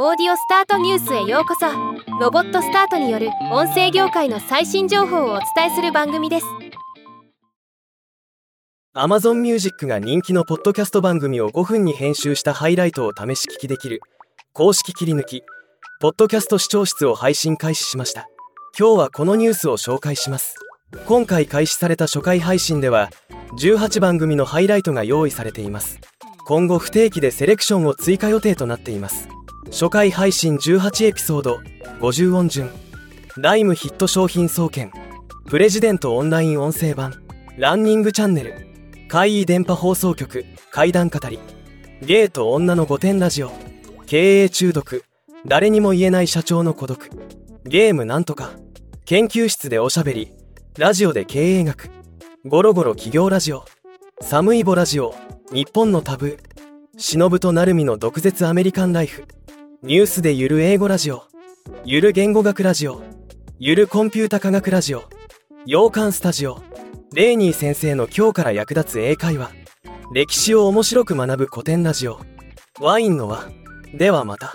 オーディオスタートニュースへようこそ。ロボットスタートによる音声業界の最新情報をお伝えする番組です。Amazon Music が人気のポッドキャスト番組を5分に編集したハイライトを試し聞きできる。公式切り抜き。ポッドキャスト視聴室を配信開始しました。今日はこのニュースを紹介します。今回開始された初回配信では18番組のハイライトが用意されています。今後不定期でセレクションを追加予定となっています。初回配信18エピソード50音順ライムヒット商品総研。プレジデントオンライン音声版。ランニングチャンネル。怪異電波放送局。怪談語り。ゲイと女の御殿ラジオ。経営中毒。誰にも言えない社長の孤独。ゲームなんとか。研究室でおしゃべり。ラジオで経営学。ゴロゴロ企業ラジオ。寒いボラジオ。日本のタブー。忍と成海の毒舌アメリカンライフ。ニュースでゆる英語ラジオ。ゆる言語学ラジオ。ゆるコンピュータ科学ラジオ。洋館スタジオ。レーニー先生の今日から役立つ英会話。歴史を面白く学ぶ古典ラジオ。ワインの輪。ではまた。